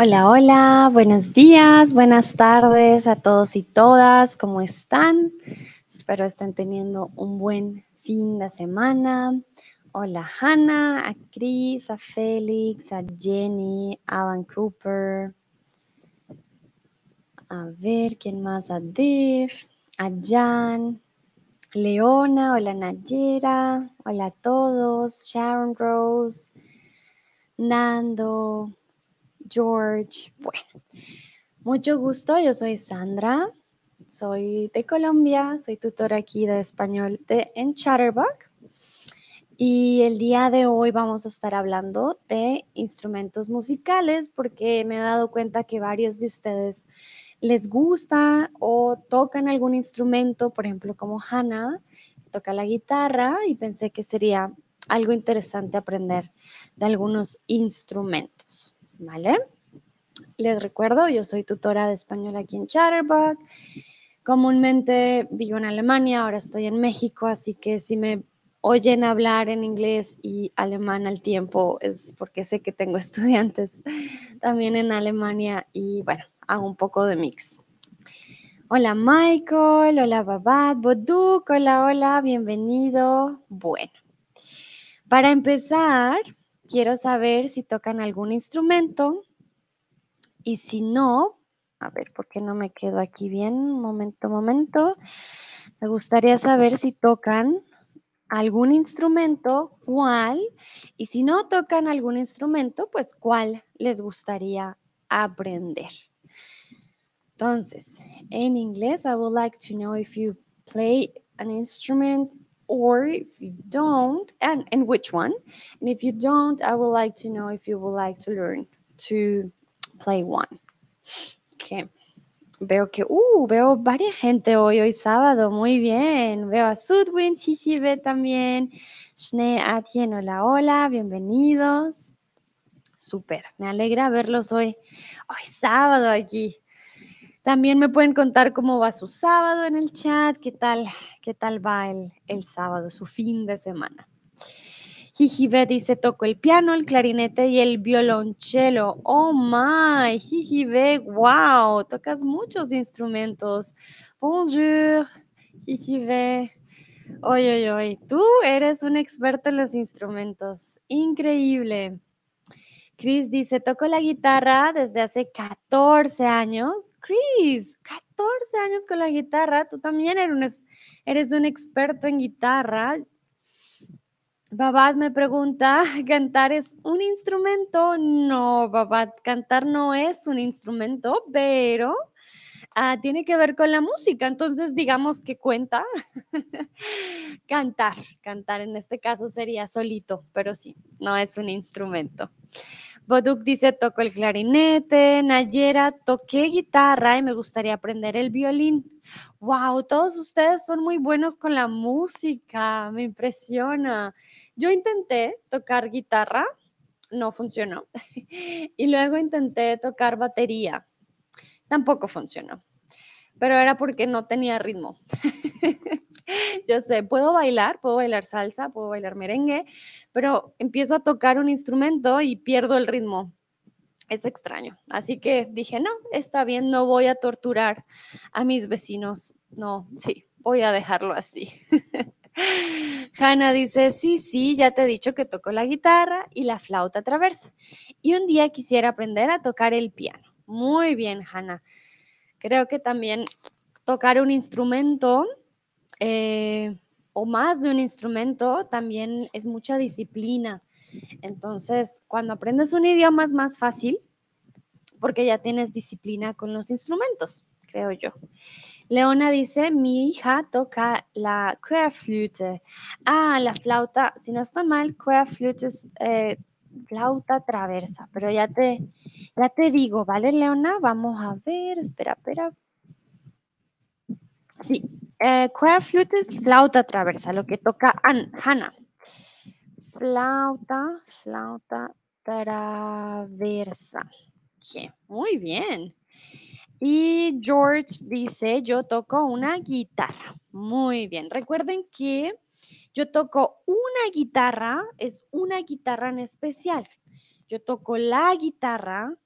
Hola, hola, buenos días, buenas tardes a todos y todas, ¿cómo están? Espero estén teniendo un buen fin de semana. Hola Hannah, a Chris, a Félix, a Jenny, Alan Cooper. A ver, ¿quién más? A Div, a Jan, Leona, hola Nayera, hola a todos, Sharon Rose, Nando, George. Bueno, mucho gusto, yo soy Sandra, soy de Colombia, soy tutora aquí de español de, en Chatterbox. Y el día de hoy vamos a estar hablando de instrumentos musicales porque me he dado cuenta que varios de ustedes les gusta o tocan algún instrumento, por ejemplo, como Hannah, toca la guitarra y pensé que sería algo interesante aprender de algunos instrumentos. ¿Vale? Les recuerdo, yo soy tutora de español aquí en Chatterbox. Comúnmente vivo en Alemania, ahora estoy en México, así que si me oyen hablar en inglés y alemán al tiempo es porque sé que tengo estudiantes también en Alemania y bueno, hago un poco de mix. Hola Michael, hola Babat, Boduk, hola, hola, bienvenido. Bueno, para empezar, quiero saber si tocan algún instrumento y si no, a ver, ¿por qué no me quedo aquí bien? Momento, momento. Me gustaría saber si tocan algún instrumento, cuál, y si no tocan algún instrumento, pues cuál les gustaría aprender. Entonces, en inglés, I would like to know if you play an instrument or if you don't, and, and which one. And if you don't, I would like to know if you would like to learn to play one. Okay. Veo que, uh, veo varias gente hoy, hoy sábado, muy bien. Veo a Sudwin, Shishibe también, Shne Atien, hola, hola, bienvenidos. Súper, me alegra verlos hoy, hoy sábado aquí. También me pueden contar cómo va su sábado en el chat, qué tal, qué tal va el, el sábado, su fin de semana. Jijibe dice, toco el piano, el clarinete y el violonchelo. Oh my, Jijibe, wow, tocas muchos instrumentos. Bonjour, Jijibe. Oye, oye, oye, tú eres un experto en los instrumentos. Increíble. Chris dice, toco la guitarra desde hace 14 años. Chris, 14 años con la guitarra. Tú también eres un, experto en guitarra. Babad me pregunta, ¿cantar es un instrumento? No, Babad, cantar no es un instrumento, pero ah, tiene que ver con la música. Entonces, digamos que cuenta cantar. Cantar en este caso sería solito, pero sí, no es un instrumento. Boduk dice, toco el clarinete. Nayera, toqué guitarra y me gustaría aprender el violín. Wow, todos ustedes son muy buenos con la música, me impresiona. Yo intenté tocar guitarra, no funcionó. y luego intenté tocar batería, tampoco funcionó. Pero era porque no tenía ritmo. Yo sé, puedo bailar, puedo bailar salsa, puedo bailar merengue, pero empiezo a tocar un instrumento y pierdo el ritmo. Es extraño. Así que dije, no, está bien, no voy a torturar a mis vecinos. No, sí, voy a dejarlo así. Hanna dice, sí, sí, ya te he dicho que toco la guitarra y la flauta traversa. Y un día quisiera aprender a tocar el piano. Muy bien, Hanna. Creo que también tocar un instrumento eh, o más de un instrumento también es mucha disciplina. Entonces, cuando aprendes un idioma es más fácil porque ya tienes disciplina con los instrumentos, creo yo. Leona dice, mi hija toca la querflute. Ah, la flauta, si no está mal, querflute es eh, flauta traversa, pero ya te, ya te digo, ¿vale, Leona? Vamos a ver, espera, espera. Sí, eh, querflute es flauta traversa, lo que toca Hannah. Flauta, flauta traversa. muy bien. Y George dice, yo toco una guitarra. Muy bien. Recuerden que yo toco una guitarra, es una guitarra en especial. Yo toco la guitarra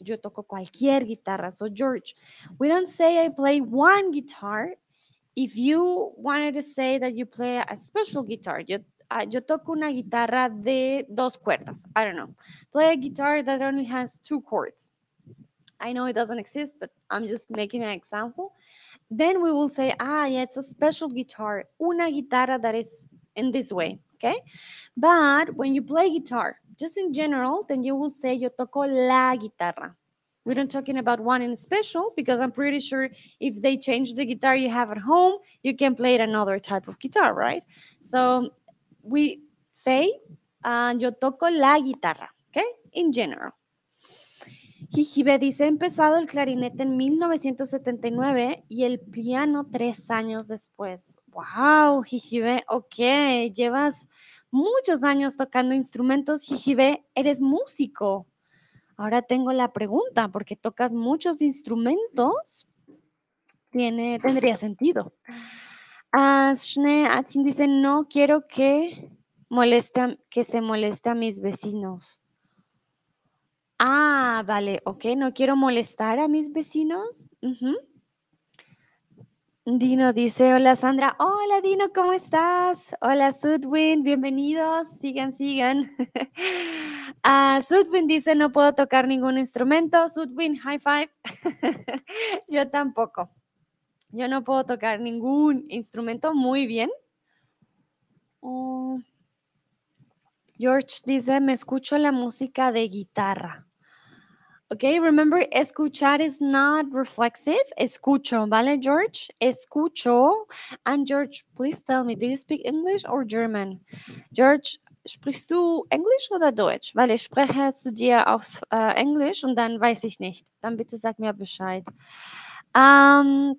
yo toco cualquier guitarra. So, George, we don't say I play one guitar. If you wanted to say that you play a special guitar, yo, uh, yo toco una guitarra de dos cuerdas. I don't know. Play a guitar that only has two chords. I know it doesn't exist, but I'm just making an example. Then we will say, ah, yeah, it's a special guitar. Una guitarra that is in this way, okay? But when you play guitar, just in general, then you will say, yo toco la guitarra. We're not talking about one in special because I'm pretty sure if they change the guitar you have at home, you can play another type of guitar, right? So we say, uh, yo toco la guitarra, okay? In general. Jijibe dice, he empezado el clarinete en 1979 y el piano tres años después. Wow, Jijibe, ok, llevas muchos años tocando instrumentos. Jijibe, eres músico. Ahora tengo la pregunta, porque tocas muchos instrumentos, tendría sentido. Ashne Atin dice, no quiero que, que se moleste a mis vecinos. Ah, vale, ok, no quiero molestar a mis vecinos. Dino dice, hola Sandra, hola Dino, ¿cómo estás? Hola Sudwin, bienvenidos, sigan, sigan. uh, Sudwin dice, no puedo tocar ningún instrumento. Sudwin, high five. Yo tampoco. Yo no puedo tocar ningún instrumento muy bien. Oh. George dice, me escucho la música de guitarra. Okay, remember, escuchar is not reflexive. Escucho, ¿vale, George? Escucho. And George, please tell me, do you speak English or German? George, sprichst du Englisch oder Deutsch? Weil ich spreche zu dir auf äh, Englisch und dann weiß ich nicht. Dann bitte sag mir Bescheid. Um,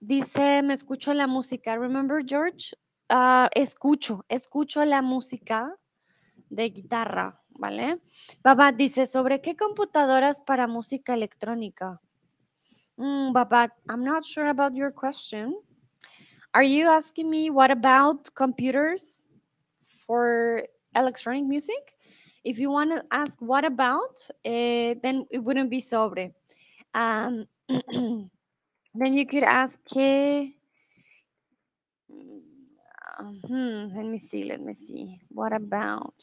dice, me escucho la música. Remember, George? Uh, escucho, escucho la música de guitarra. ¿Vale? Babat dice, ¿sobre qué computadoras para música electrónica? Mm, I'm not sure about your question. Are you asking me what about computers for electronic music? If you want to ask what about, eh, then it wouldn't be sobre. Um, then you could ask, ¿qué? Hmm, let me see, let me see. What about?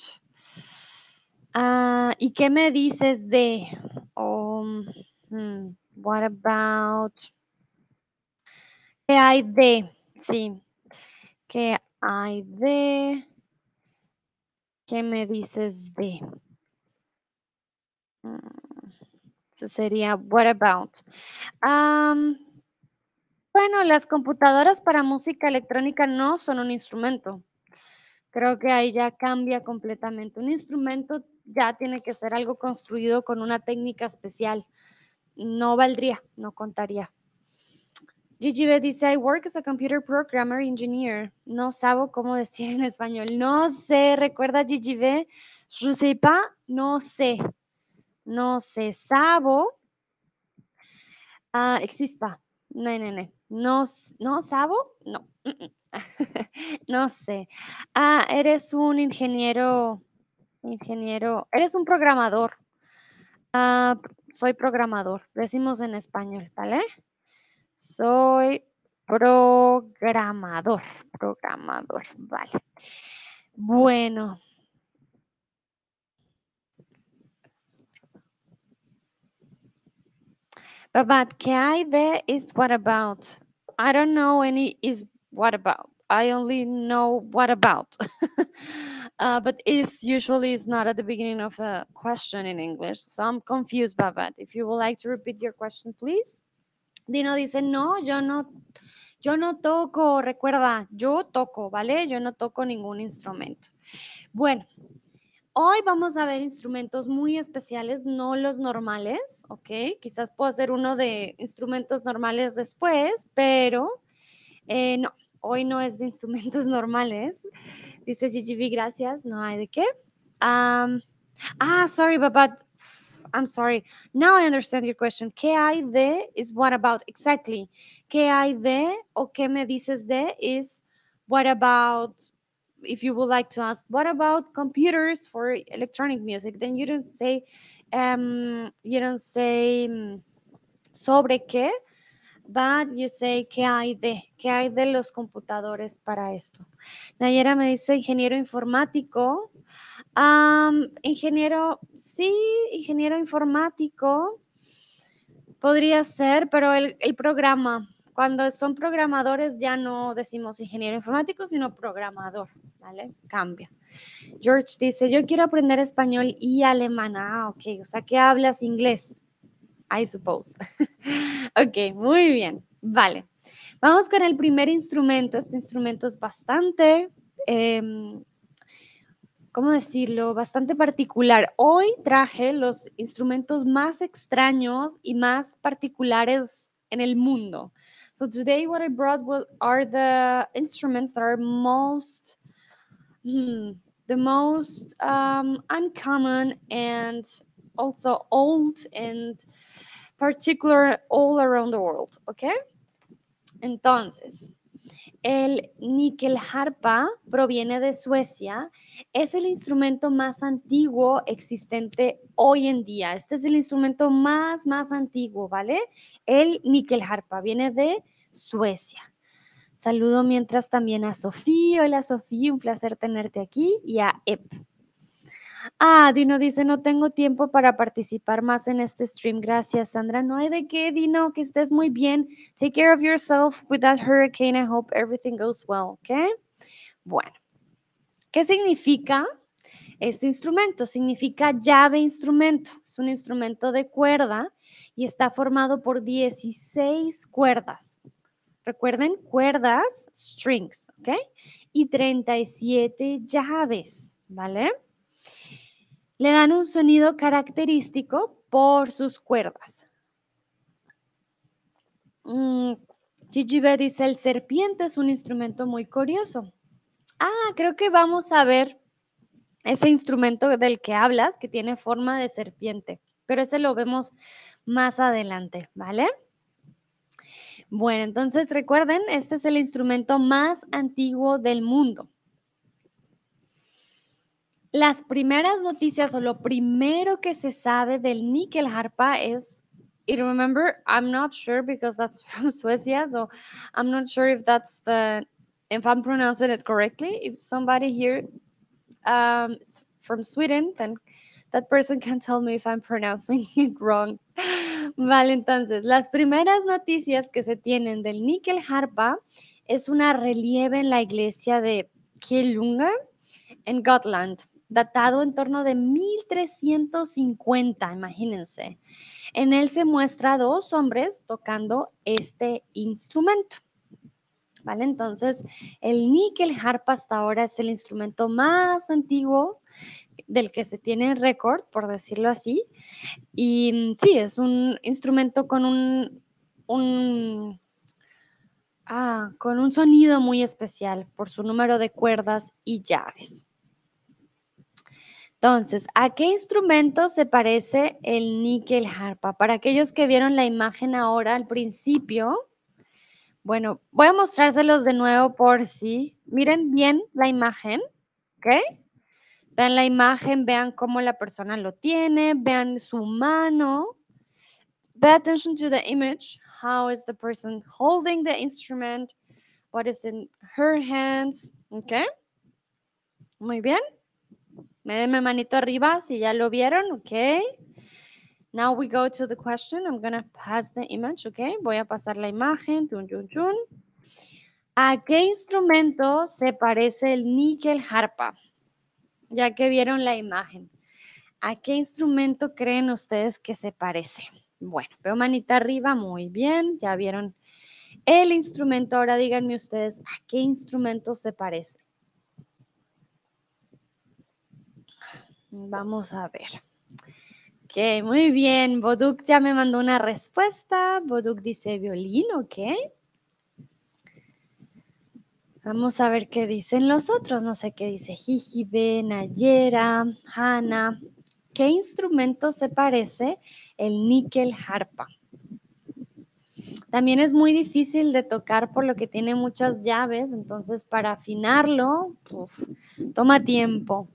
Ah, ¿Y qué me dices de? Um, hmm, what about? ¿Qué hay de? Sí. ¿Qué hay de? ¿Qué me dices de? Mm, eso sería what about. bueno, las computadoras para música electrónica no son un instrumento. Creo que ahí ya cambia completamente. Un instrumento ya tiene que ser algo construido con una técnica especial. No valdría, no contaría. Gigi dice, I work as a computer programmer engineer. No sabo cómo decir en español. No sé, recuerda Gigi B. No sé. No sé, sabo. Ah, exista. No, no, no. No, no sabo, no. no sé. Ah, eres un ingeniero Ingeniero, eres un programador. Ah, soy programador, decimos en español, ¿vale? Soy programador, programador, vale. Bueno. ¿qué hay de is what about? I don't know any is what about. I only know what about. uh, but is usually is not at the beginning of a question in English. So I'm confused by that. If you would like to repeat your question, please. Dino dice, no, yo no, yo no toco, recuerda, yo toco, ¿vale? Yo no toco ningún instrumento. Bueno, hoy vamos a ver instrumentos muy especiales, no los normales, ¿ok? Quizás puedo hacer uno de instrumentos normales después, pero eh, no, hoy no es de instrumentos normales. Dice GGB, gracias. No hay de qué. Um, ah, sorry, but, I'm sorry. Now I understand your question. ¿Qué hay de is what about? Exactly. ¿Qué hay de o qué me dices de is what about if you would like to ask, what about computers for electronic music? Then you don't say, um, you don't say mm, sobre qué, but you say qué hay de, qué hay de los computadores para esto. Nayera me dice ingeniero informático. Ingeniero, sí, ingeniero informático. Podría ser, pero el, el programa, cuando son programadores ya no decimos ingeniero informático, sino programador, ¿vale? Cambia. George dice, yo quiero aprender español y alemán. Ah, ok, o sea que hablas inglés, I suppose. ok, muy bien, vale. Vamos con el primer instrumento. Este instrumento es bastante... em, ¿cómo decirlo? Bastante particular. Hoy traje los instrumentos más extraños y más particulares en el mundo. So today what I brought was, are the instruments that are most, hmm, the most um, uncommon and also old and particular all around the world, ¿ok? Entonces, el níquel harpa proviene de Suecia. Es el instrumento más antiguo existente hoy en día. Este es el instrumento más, más antiguo, ¿vale? El níquel harpa viene de Suecia. Saludo mientras también a Sofía. Hola Sofía, un placer tenerte aquí. Y a Ep. Ah, Dino dice, no tengo tiempo para participar más en este stream. Gracias, Sandra. No hay de qué, Dino, que estés muy bien. Take care of yourself with that hurricane. I hope everything goes well, ¿ok? Bueno, ¿qué significa este instrumento? Significa llave instrumento. Es un instrumento de cuerda y está formado por 16 cuerdas. Recuerden, cuerdas, strings, ¿ok? Y 37 llaves, ¿vale? Le dan un sonido característico por sus cuerdas. Mm, dice, el serpiente es un instrumento muy curioso. Ah, creo que vamos a ver ese instrumento del que hablas, que tiene forma de serpiente, pero ese lo vemos más adelante, ¿vale? Bueno, entonces recuerden, este es el instrumento más antiguo del mundo. Las primeras noticias o lo primero que se sabe del níquel harpa es, y remember, I'm not sure because that's from Suecia, so I'm not sure if that's the, if I'm pronouncing it correctly. If somebody here um, from Sweden, then that person can tell me if I'm pronouncing it wrong. Vale, entonces, las primeras noticias que se tienen del níquel harpa es una relieve en la iglesia de Kielunga en Gotland datado en torno de 1350, imagínense. En él se muestra a dos hombres tocando este instrumento. ¿Vale? Entonces, el níquel harpa hasta ahora es el instrumento más antiguo del que se tiene récord, por decirlo así. Y sí, es un instrumento con un ah, con un sonido muy especial por su número de cuerdas y llaves. Entonces, ¿a qué instrumento se parece el níquel harpa? Para aquellos que vieron la imagen ahora al principio, bueno, voy a mostrárselos de nuevo por si. Miren bien la imagen, ¿ok? Vean la imagen, vean cómo la persona lo tiene, vean su mano. Pay attention to the image. How is the person holding the instrument? What is in her hands? ¿Ok? Muy bien. Denme manito arriba si ya lo vieron, ok. Now we go to the question. I'm going to pass the image, ok. Voy a pasar la imagen. ¿A qué instrumento se parece el níquel harpa? Ya que vieron la imagen. ¿A qué instrumento creen ustedes que se parece? Bueno, veo manita arriba, muy bien. Ya vieron el instrumento. Ahora díganme ustedes, ¿a qué instrumento se parece? Vamos a ver. Ok, muy bien. Boduk ya me mandó una respuesta. Boduk dice violín, ok. Vamos a ver qué dicen los otros. No sé qué dice Jijibe, Nayera, Hanna. ¿Qué instrumento se parece el níquel harpa? También es muy difícil de tocar por lo que tiene muchas llaves, entonces para afinarlo, toma tiempo.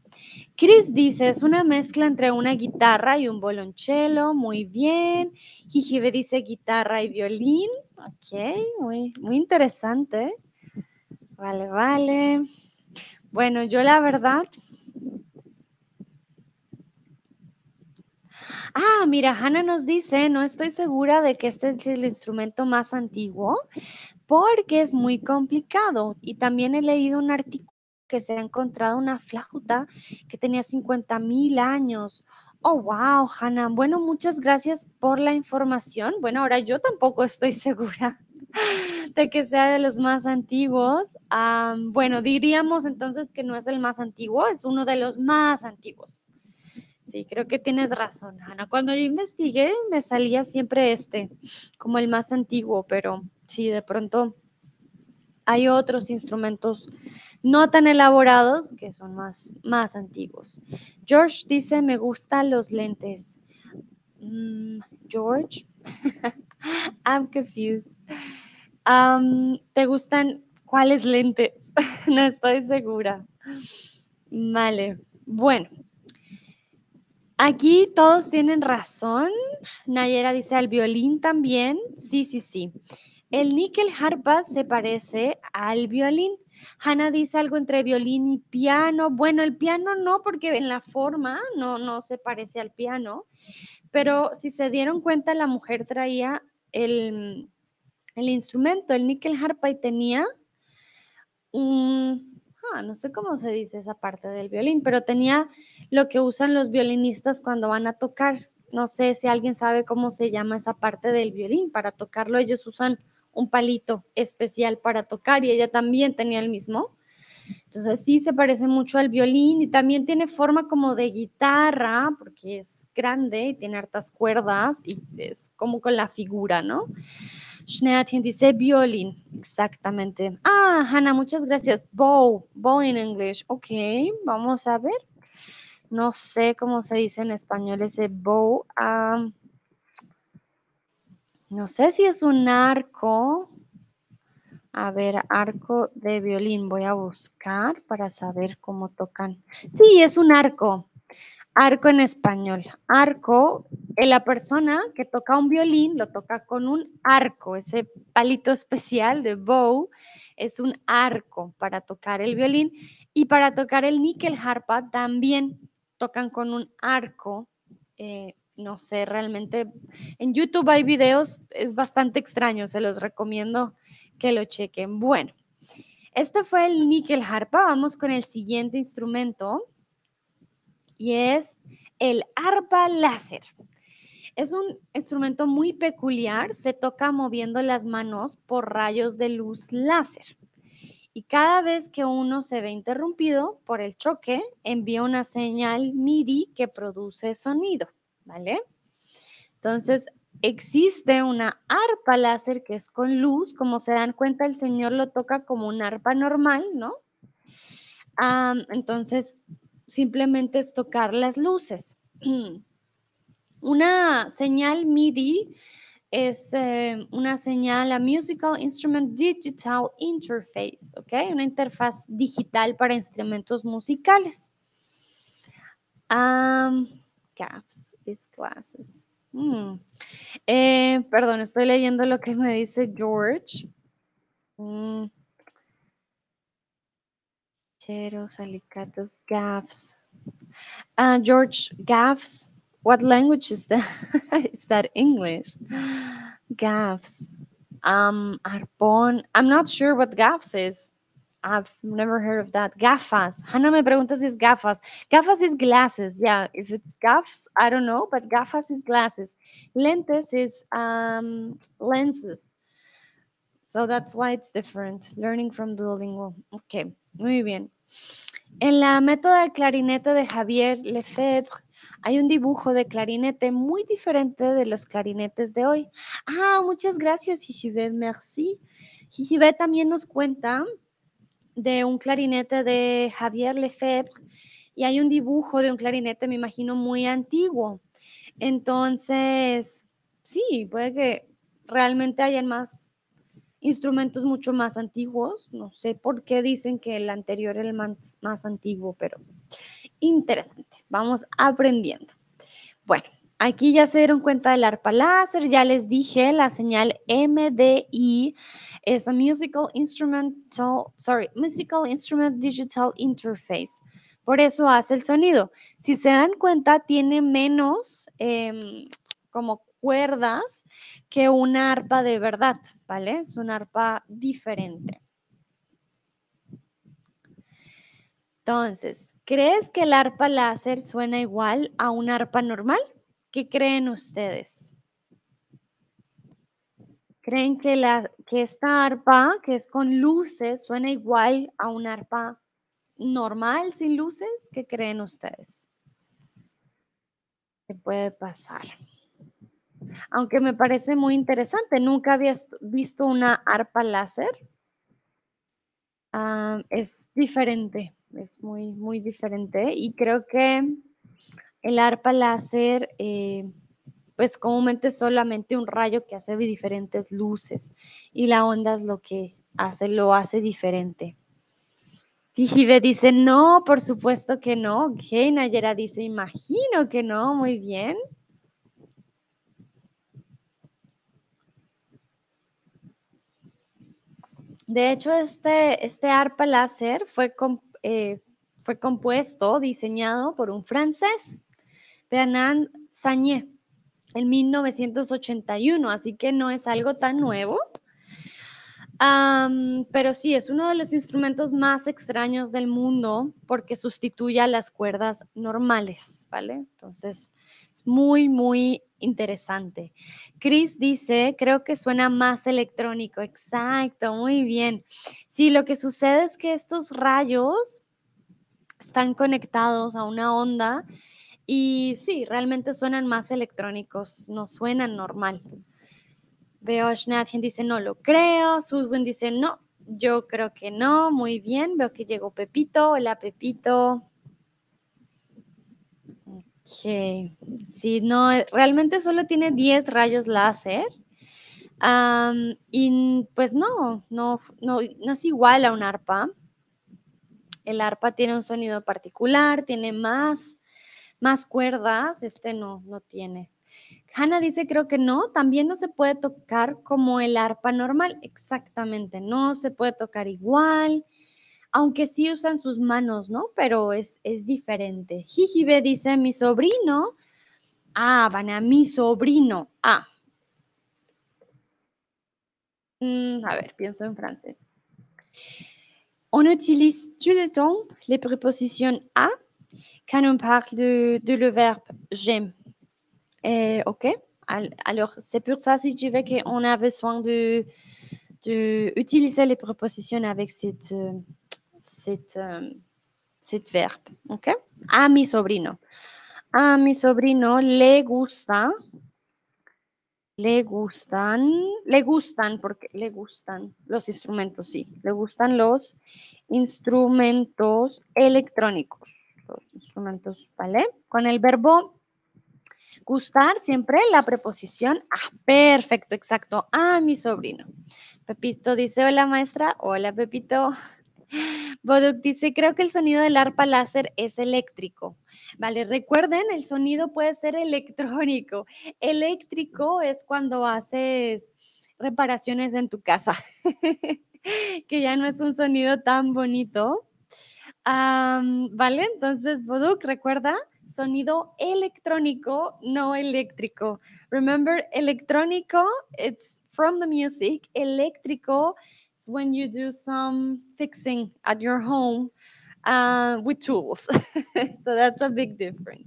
Chris dice, es una mezcla entre una guitarra y un bolonchelo, muy bien. Jijibe dice guitarra y violín, ok, muy, muy interesante. Vale, vale. Bueno, yo la verdad... Ah, mira, Hannah nos dice, no estoy segura de que este es el instrumento más antiguo porque es muy complicado. Y también he leído un artículo que se ha encontrado una flauta que tenía 50 mil años. Oh, wow, Hannah. Bueno, muchas gracias por la información. Bueno, ahora yo tampoco estoy segura de que sea de los más antiguos. bueno, diríamos entonces que no es el más antiguo, es uno de los más antiguos. Sí, creo que tienes razón, Ana. Cuando yo investigué, me salía siempre este como el más antiguo, pero sí, de pronto hay otros instrumentos no tan elaborados que son más, más antiguos. George dice, me gustan los lentes. Mm, George, I'm confused. ¿Te gustan cuáles lentes? no estoy segura. Vale, bueno. Aquí todos tienen razón. Nayera dice al violín también. Sí, sí, sí. El níquel harpa se parece al violín. Hannah dice algo entre violín y piano. Bueno, el piano no, porque en la forma no, no se parece al piano. Pero si se dieron cuenta, la mujer traía el, el instrumento, el níquel harpa, y tenía un, ah, no sé cómo se dice esa parte del violín, pero tenía lo que usan los violinistas cuando van a tocar. No sé si alguien sabe cómo se llama esa parte del violín. Para tocarlo ellos usan un palito especial para tocar y ella también tenía el mismo. Entonces sí se parece mucho al violín y también tiene forma como de guitarra porque es grande y tiene hartas cuerdas y es como con la figura, ¿no? Schneatien dice violín, exactamente. Ah, Hannah, muchas gracias. Bow, bow en inglés. Ok, vamos a ver. No sé cómo se dice en español ese bow. No sé si es un arco. A ver, arco de violín. Voy a buscar para saber cómo tocan. Sí, es un arco. Arco en español. Arco, eh, la persona que toca un violín lo toca con un arco. Ese palito especial de bow es un arco para tocar el violín. Y para tocar el níquel harpa también tocan con un arco. Eh, no sé, realmente en YouTube hay videos, es bastante extraño, se los recomiendo que lo chequen. Bueno, este fue el níquel harpa. Vamos con el siguiente instrumento y es el arpa láser. Es un instrumento muy peculiar, se toca moviendo las manos por rayos de luz láser. Y cada vez que uno se ve interrumpido por el choque, envía una señal MIDI que produce sonido, ¿vale? Entonces, existe una arpa láser que es con luz, como se dan cuenta, el señor lo toca como una arpa normal, ¿no? entonces, simplemente es tocar las luces. Una señal MIDI es eh, una señal a Musical Instrument Digital Interface, ¿ok? Una interfaz digital para instrumentos musicales. Um, gaffs is classes. Mm. Eh, perdón, estoy leyendo lo que me dice George. Mm. Cheros, alicatos, gaffs. Uh, George, gaffs. What language is that? is that English? Gaffs. Um, arpón. I'm not sure what gaffs is. I've never heard of that. Gafas. Hannah me pregunta si es gafas. Gafas is glasses. Yeah, if it's gaffs, I don't know, but gafas is glasses. Lentes is um, lenses. So that's why it's different. Learning from Duolingo. Okay, muy bien. En la método de clarinete de Javier Lefebvre hay un dibujo de clarinete muy diferente de los clarinetes de hoy. Ah, muchas gracias, Hishibe, merci. Hishibe también nos cuenta de un clarinete de Javier Lefebvre y hay un dibujo de un clarinete, me imagino, muy antiguo. Entonces, sí, puede que realmente hay más instrumentos mucho más antiguos. No sé por qué dicen que el anterior era el más, más antiguo, pero interesante. Vamos aprendiendo. Bueno, Aquí ya se dieron cuenta del arpa láser, ya les dije, la señal MDI es a Musical Instrumental, sorry, Musical Instrument Digital Interface. Por eso hace el sonido. Si se dan cuenta, tiene menos em, como cuerdas que una arpa de verdad, ¿vale? Es una arpa diferente. Entonces, ¿crees que el arpa láser suena igual a una arpa normal? ¿Qué creen ustedes? ¿Creen que, la, que esta arpa, que es con luces, suena igual a una arpa normal sin luces? ¿Qué creen ustedes? ¿Qué puede pasar? Aunque me parece muy interesante, nunca había visto una arpa láser. Ah, es diferente, es muy, muy diferente y creo que el arpa láser, eh, pues comúnmente es solamente un rayo que hace diferentes luces y la onda es lo que hace, lo hace diferente. Tijibe dice, no, por supuesto que no. Nayera dice, imagino que no, muy bien. De hecho, este, este arpa láser fue, eh, fue compuesto, diseñado por un francés Fernand Sagné en 1981, así que no es algo tan nuevo. pero sí, es uno de los instrumentos más extraños del mundo porque sustituye a las cuerdas normales, ¿vale? Entonces, es muy, muy interesante. Chris dice, creo que suena más electrónico. Exacto, muy bien. Sí, lo que sucede es que estos rayos están conectados a una onda y sí, realmente suenan más electrónicos, no suenan normal. Veo a Schnatchen dice, no lo creo. Sudwin dice, no, yo creo que no. Muy bien, veo que llegó Pepito. Hola, Pepito. Ok. Sí, no, realmente solo tiene 10 rayos láser. y pues no, no, no, no es igual a un arpa. El arpa tiene un sonido particular, tiene más más cuerdas, este no, no tiene. Hanna dice, creo que no, también no se puede tocar como el arpa normal, exactamente, no se puede tocar igual, aunque sí usan sus manos, ¿no? Pero es, es diferente. Jijibe dice, mi sobrino, ah, van a mi sobrino, ah. Mm, a ver, pienso en francés. On utilise tout le temps les prépositions à quand on parle de, le verbe j'aime. ok. Alors, c'est pour ça, si tu veux, qu'on a besoin de, de utiliser les prépositions avec cette verbe. Ok? A mi sobrino. A mi sobrino le gusta. Le gustan, le gustan, porque le gustan los instrumentos, sí, le gustan los instrumentos electrónicos instrumentos, ¿vale? Con el verbo gustar, siempre la preposición ah, perfecto, exacto, a mi sobrino. Pepito dice, hola maestra, hola Pepito. Boduk dice, creo que el sonido del arpa láser es eléctrico. Vale, recuerden, el sonido puede ser electrónico. Eléctrico es cuando haces reparaciones en tu casa, que ya no es un sonido tan bonito, ¿Vale? Entonces, Boduk, recuerda, sonido electrónico, no eléctrico. Remember, electrónico, it's from the music. Eléctrico is when you do some fixing at your home uh, with tools. so that's a big difference.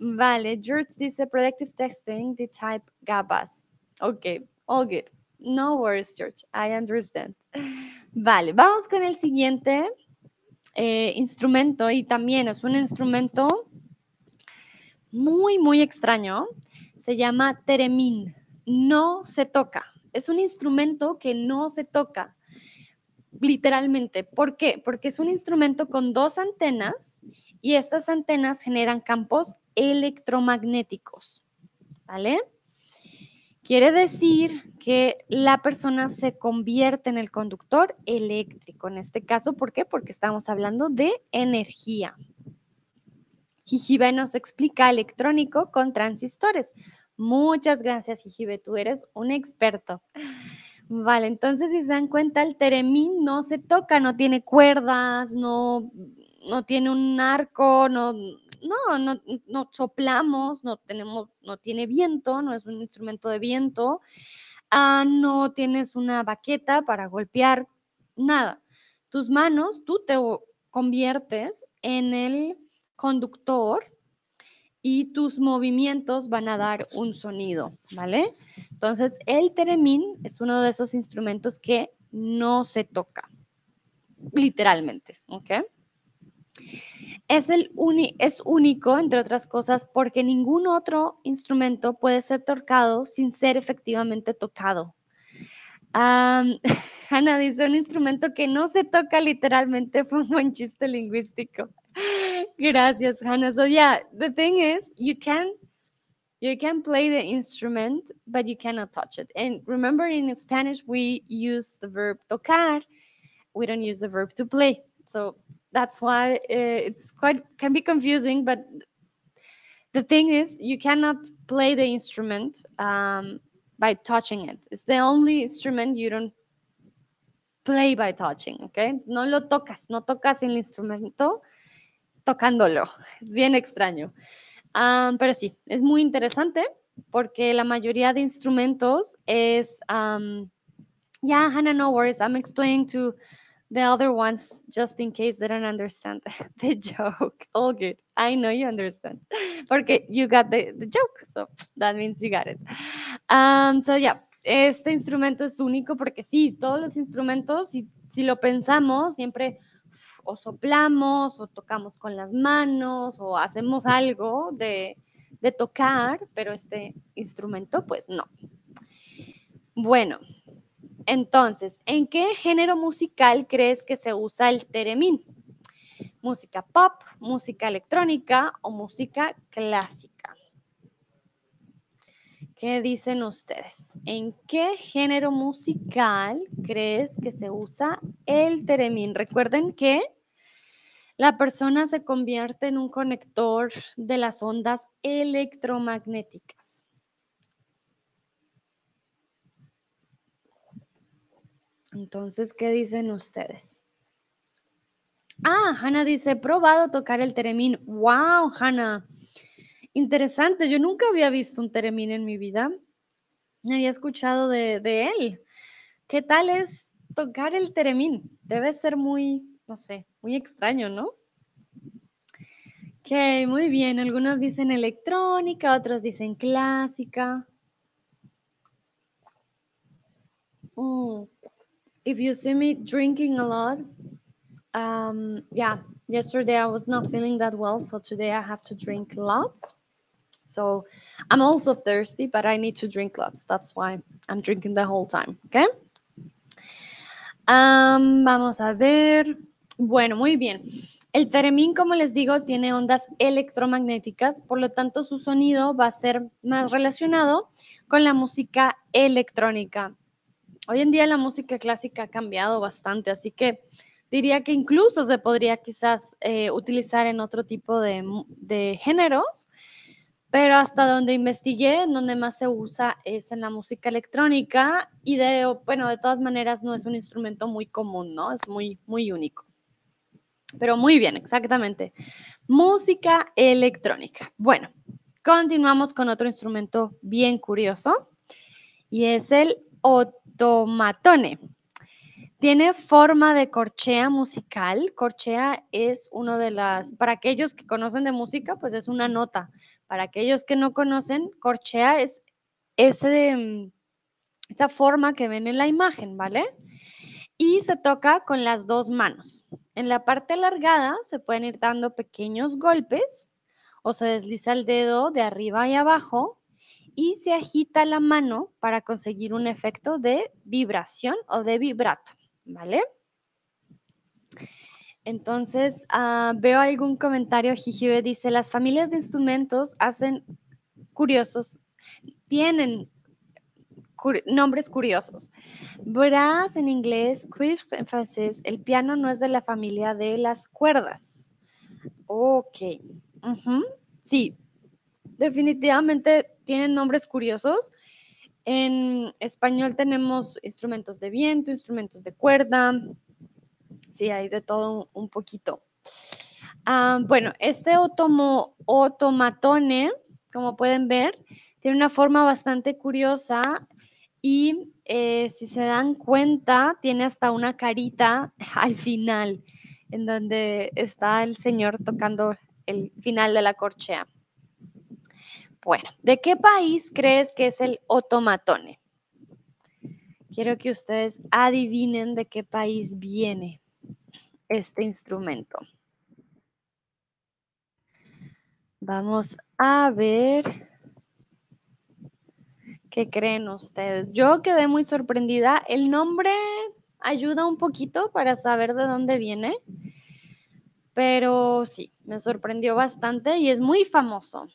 Vale, George dice predictive testing, the type GABAS. Ok, all good. No worries, George. I understand. Vale, vamos con el siguiente. Eh, instrumento y también es un instrumento muy, muy extraño. Se llama teremín. No se toca. Es un instrumento que no se toca, literalmente. ¿Por qué? Porque es un instrumento con dos antenas y estas antenas generan campos electromagnéticos. ¿Vale? Quiere decir que la persona se convierte en el conductor eléctrico. En este caso, ¿por qué? Porque estamos hablando de energía. Jijibe nos explica electrónico con transistores. Muchas gracias, Jijibe. Tú eres un experto. Vale, entonces si se dan cuenta, el teremín no se toca, no tiene cuerdas, no, no tiene un arco, no, no, no, no soplamos, no tenemos, no tiene viento, no es un instrumento de viento, ah, no tienes una baqueta para golpear, nada. Tus manos, tú te conviertes en el conductor y tus movimientos van a dar un sonido, ¿vale? Entonces, el teremín es uno de esos instrumentos que no se toca, literalmente, ¿ok? Es, el es único, entre otras cosas, porque ningún otro instrumento puede ser tocado sin ser efectivamente tocado. Um, Hanna dice un instrumento que no se toca literalmente, fue un buen chiste lingüístico. Gracias, Hannah. So yeah, the thing is, you can you can play the instrument, but you cannot touch it. And remember, in Spanish, we use the verb tocar. We don't use the verb to play. So that's why uh, it's quite can be confusing. But the thing is, you cannot play the instrument um, by touching it. It's the only instrument you don't play by touching. Okay, no lo tocas, no tocas el instrumento tocándolo. Es bien extraño. Um, pero sí, es muy interesante porque la mayoría de instrumentos es, um, yeah, Hannah, no worries. I'm explaining to the other ones just in case they don't understand the joke. All good. I know you understand porque you got the, the joke. So that means you got it. Um, so yeah, este instrumento es único porque sí, todos los instrumentos, si, si lo pensamos, siempre o soplamos o tocamos con las manos o hacemos algo de, de tocar, pero este instrumento pues no. Bueno, entonces, ¿en qué género musical crees que se usa el teremín? ¿Música pop, música electrónica o música clásica? ¿Qué dicen ustedes? ¿En qué género musical crees que se usa el teremín? Recuerden que la persona se convierte en un conector de las ondas electromagnéticas. Entonces, ¿qué dicen ustedes? Ah, Hannah dice, probado tocar el teremín. ¡Wow, Hannah! Interesante, yo nunca había visto un teremín en mi vida. No había escuchado de, él. ¿Qué tal es tocar el teremín? Debe ser muy, no sé, muy extraño, ¿no? Ok, muy bien. Algunos dicen electrónica, otros dicen clásica. Mm. If you see me drinking a lot, um, yeah, yesterday I was not feeling that well, so today I have to drink lots. So I'm also thirsty, but I need to drink lots. That's why I'm drinking the whole time. Okay. Um, vamos a ver. Bueno, muy bien. El teremín, como les digo, tiene ondas electromagnéticas, por lo tanto su sonido va a ser más relacionado con la música electrónica. Hoy en día la música clásica ha cambiado bastante, así que diría que incluso se podría quizás eh, utilizar en otro tipo de, de géneros pero hasta donde investigué, donde más se usa es en la música electrónica y de, bueno, de todas maneras no es un instrumento muy común, ¿no? Es muy, muy único. Pero muy bien, exactamente. Música electrónica. Bueno, continuamos con otro instrumento bien curioso y es el otomatone. Tiene forma de corchea musical. Corchea es uno de las, para aquellos que conocen de música, pues es una nota. Para aquellos que no conocen, corchea es ese, mm, esa forma que ven en la imagen, ¿vale? Y se toca con las dos manos. En la parte alargada se pueden ir dando pequeños golpes o se desliza el dedo de arriba y abajo y se agita la mano para conseguir un efecto de vibración o de vibrato. ¿vale? Entonces, ah, veo algún comentario, Jijibe dice, las familias de instrumentos hacen curiosos, tienen, nombres curiosos. Brass en inglés, cuivre en francés. El piano no es de la familia de las cuerdas. Ok. Sí, definitivamente tienen nombres curiosos. En español tenemos instrumentos de viento, instrumentos de cuerda. Sí, hay de todo un, poquito. Ah, bueno, este otomo, otomatone, como pueden ver, tiene una forma bastante curiosa y eh, si se dan cuenta, tiene hasta una carita al final, en donde está el señor tocando el final de la corchea. Bueno, ¿de qué país crees que es el otomatone? Quiero que ustedes adivinen de qué país viene este instrumento. Vamos a ver qué creen ustedes. Yo quedé muy sorprendida. El nombre ayuda un poquito para saber de dónde viene, pero sí, me sorprendió bastante y es muy famoso.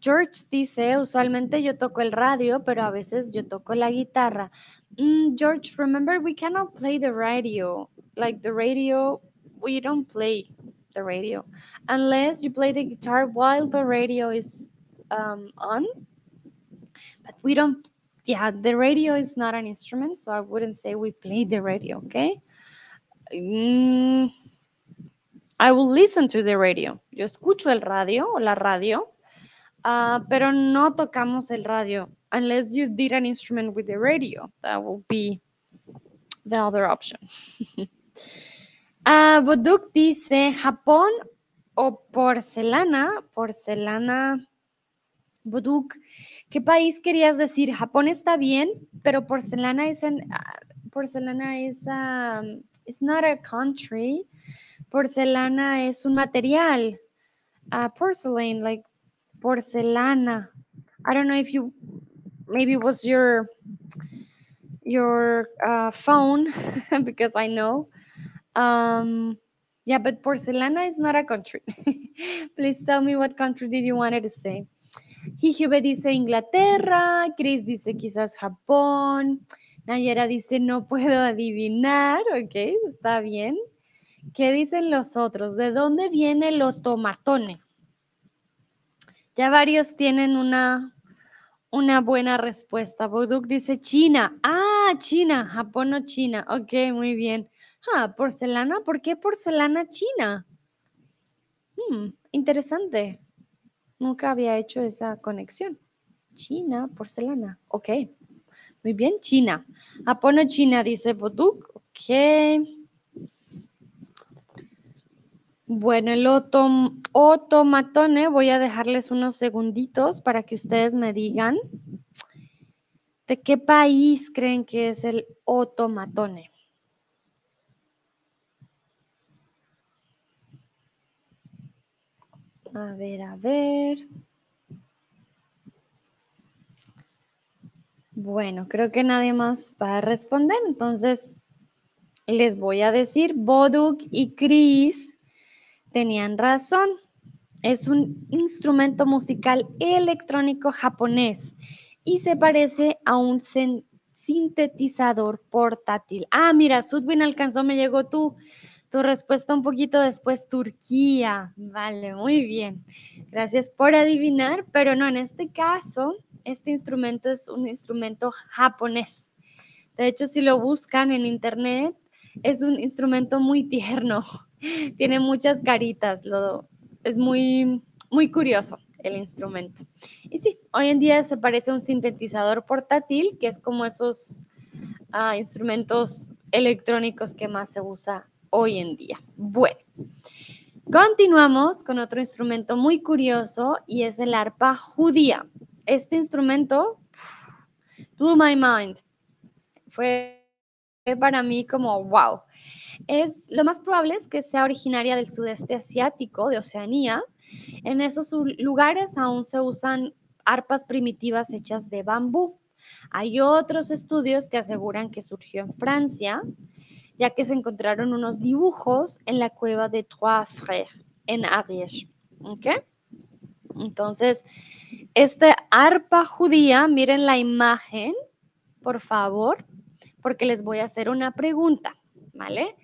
George dice, usualmente yo toco el radio, pero a veces yo toco la guitarra. Mm, George, remember we cannot play the radio. Like the radio, we don't play the radio unless you play the guitar while the radio is um, on. But we don't, yeah, the radio is not an instrument, so I wouldn't say we play the radio, okay? Mm, I will listen to the radio. Yo escucho el radio o la radio Uh, pero no tocamos el radio unless you did an instrument with the radio. That will be the other option. uh, Boduk dice Japón o porcelana. Porcelana. Boduk, ¿qué país querías decir? Japón está bien, pero porcelana es en, uh, porcelana es um, it's not a country. Porcelana es un material. Porcelain, like porcelana. I don't know if you maybe it was your your uh, phone because I know. Um, yeah, but porcelana is not a country. Please tell me what country did you wanted to say. Hijube dice Inglaterra, Chris dice quizás Japón, Nayera dice no puedo adivinar, ok, está bien. ¿Qué dicen los otros? ¿De dónde viene el otomatone? Ya varios tienen una, una buena respuesta. Boduk dice China. Ah, China, Japón o China. Ok, muy bien. Ah, porcelana. ¿Por qué porcelana china? Hmm, interesante. Nunca había hecho esa conexión. China, porcelana. Ok. Muy bien, China. Japón o China, dice Boduk. Ok. Bueno, el otomatone, voy a dejarles unos segunditos para que ustedes me digan de qué país creen que es el otomatone. A ver, a ver. Bueno, creo que nadie más va a responder, entonces les voy a decir, Boduk y Chris Tenían razón. Es un instrumento musical electrónico japonés y se parece a un sintetizador portátil. Ah, mira, Sudwin alcanzó, me llegó tu, tu respuesta un poquito después, Turquía. Vale, muy bien. Gracias por adivinar, pero no, en este caso, este instrumento es un instrumento japonés. De hecho, si lo buscan en internet, es un instrumento muy tierno tiene muchas caritas, lo, es muy, muy curioso el instrumento. Y sí, hoy en día se parece a un sintetizador portátil, que es como esos ah, instrumentos electrónicos que más se usa hoy en día. Bueno, continuamos con otro instrumento muy curioso y es el arpa judía. Este instrumento blew my mind. Fue para mí como wow es lo más probable es que sea originaria del sudeste asiático, de Oceanía. En esos lugares aún se usan arpas primitivas hechas de bambú. Hay otros estudios que aseguran que surgió en Francia, ya que se encontraron unos dibujos en la cueva de Trois Frères, en Ariège. Entonces, este arpa judía, miren la imagen, por favor, porque les voy a hacer una pregunta, ¿vale?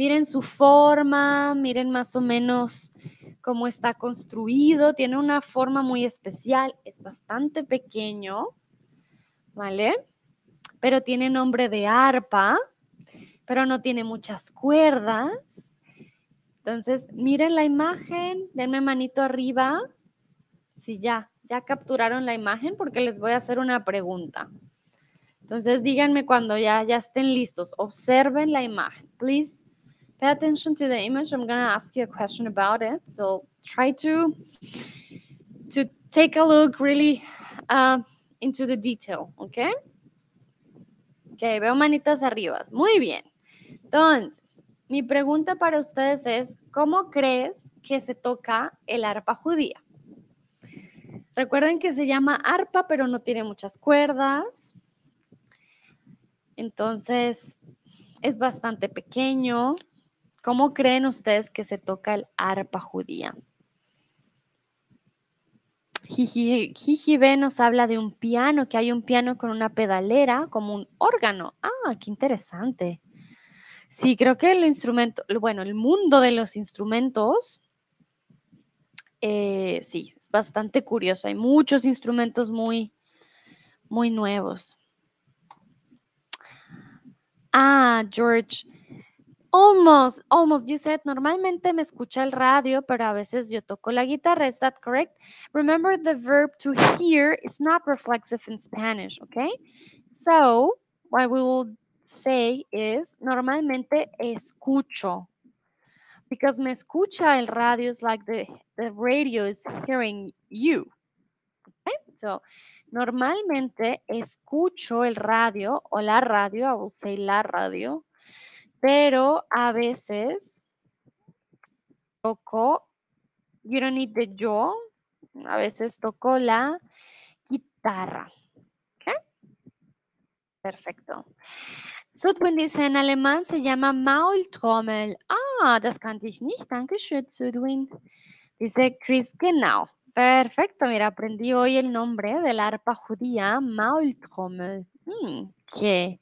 Miren su forma, miren más o menos cómo está construido, tiene una forma muy especial, es bastante pequeño, ¿vale? Pero tiene nombre de arpa, pero no tiene muchas cuerdas. Entonces, miren la imagen, denme manito arriba. Sí, ya, ya capturaron la imagen porque les voy a hacer una pregunta. Entonces, díganme cuando ya, ya estén listos. Observen la imagen. Please pay attention to the image. I'm to ask you a question about it. So try to, to take a look really uh, into the detail, okay? Ok, veo manitas arriba. Muy bien. Entonces, mi pregunta para ustedes es, ¿cómo crees que se toca el arpa judía? Recuerden que se llama arpa, pero no tiene muchas cuerdas. Entonces, es bastante pequeño. ¿Cómo creen ustedes que se toca el arpa judía? Jijibe nos habla de un piano, que hay un piano con una pedalera, como un órgano. Ah, qué interesante. Sí, creo que el instrumento, bueno, el mundo de los instrumentos, eh, sí, es bastante curioso. Hay muchos instrumentos muy, muy nuevos. Ah, George, Almost, almost. You said normalmente me escucha el radio, pero a veces yo toco la guitarra. Is that correct? Remember the verb to hear is not reflexive in Spanish, okay? So, what we will say is normalmente escucho. Because me escucha el radio is like the, the radio is hearing you. Okay? So, normalmente escucho el radio o la radio, I will say la radio pero a veces toco, you don't need the yo, a veces toco la guitarra. Perfecto. Sudwin dice, en alemán se llama Maultrommel. Ah, das kannte ich nicht. Dankeschön, Sudwin. Dice Chris, genau. Perfecto, mira, aprendí hoy el nombre del arpa judía, Maultrommel. Mm, ¿Qué?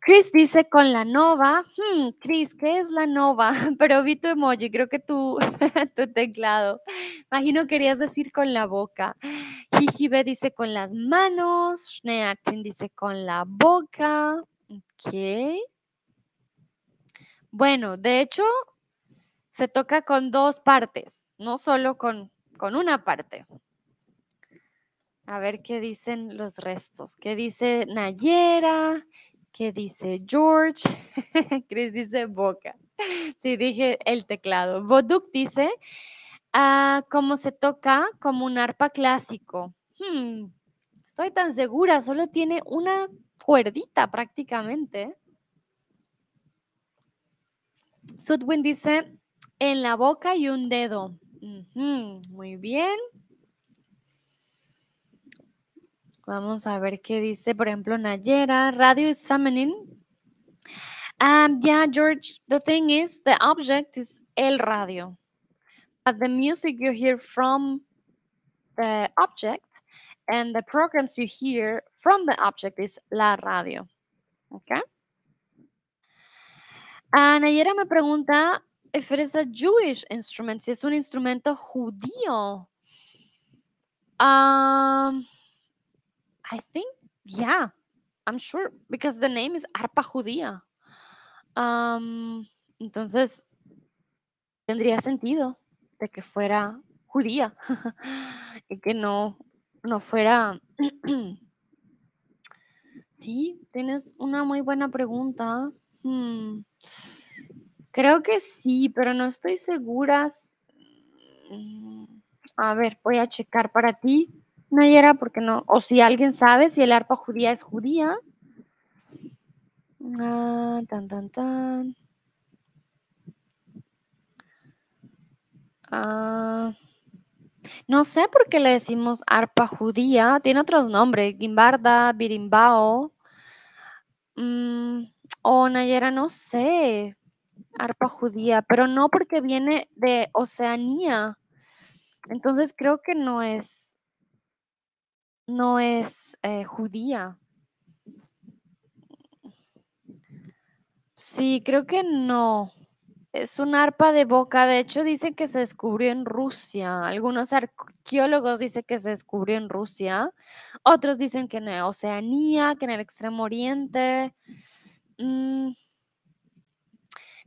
Chris dice con la nova. Hmm, Chris, ¿qué es la nova? Pero vi tu emoji, creo que tu, tu teclado. Imagino querías decir con la boca. Jijibe dice con las manos. Schneatin dice con la boca. Ok. Bueno, de hecho, se toca con dos partes, no solo con, con una parte. A ver qué dicen los restos. ¿Qué dice Nayera? ¿Qué dice George? Chris dice boca. Sí, dije el teclado. Boduk dice, ah, ¿cómo se toca como un arpa clásico? Hmm, estoy tan segura, solo tiene una cuerdita prácticamente. Sudwin dice, en la boca y un dedo. muy bien. Vamos a ver qué dice, por ejemplo, Nayera. Radio is feminine. Um, yeah, George, the thing is, the object is el radio. But the music you hear from the object and the programs you hear from the object is la radio. Okay? Uh, Nayera me pregunta if it is a Jewish instrument, si es un instrumento judío. Um, I think, yeah, I'm sure, because the name is arpa judía. Um, entonces, tendría sentido de que fuera judía y que no, no fuera... sí, tienes una muy buena pregunta. Hmm, creo que sí, pero no estoy segura. Mm, a ver, voy a checar para ti. Nayera, porque no, o si alguien sabe si el arpa judía es judía. Ah, tan, tan, tan. Ah, no sé por qué le decimos arpa judía. Tiene otros nombres, Gimbarda, Birimbao. Mm, o Nayera, no sé. Arpa judía, pero no porque viene de Oceanía. Entonces creo que no es, no es eh, judía. Sí, creo que no. Es un arpa de boca. De hecho, dice que se descubrió en Rusia. Algunos arqueólogos dicen que se descubrió en Rusia. Otros dicen que en Oceanía, que en el Extremo Oriente. Mm.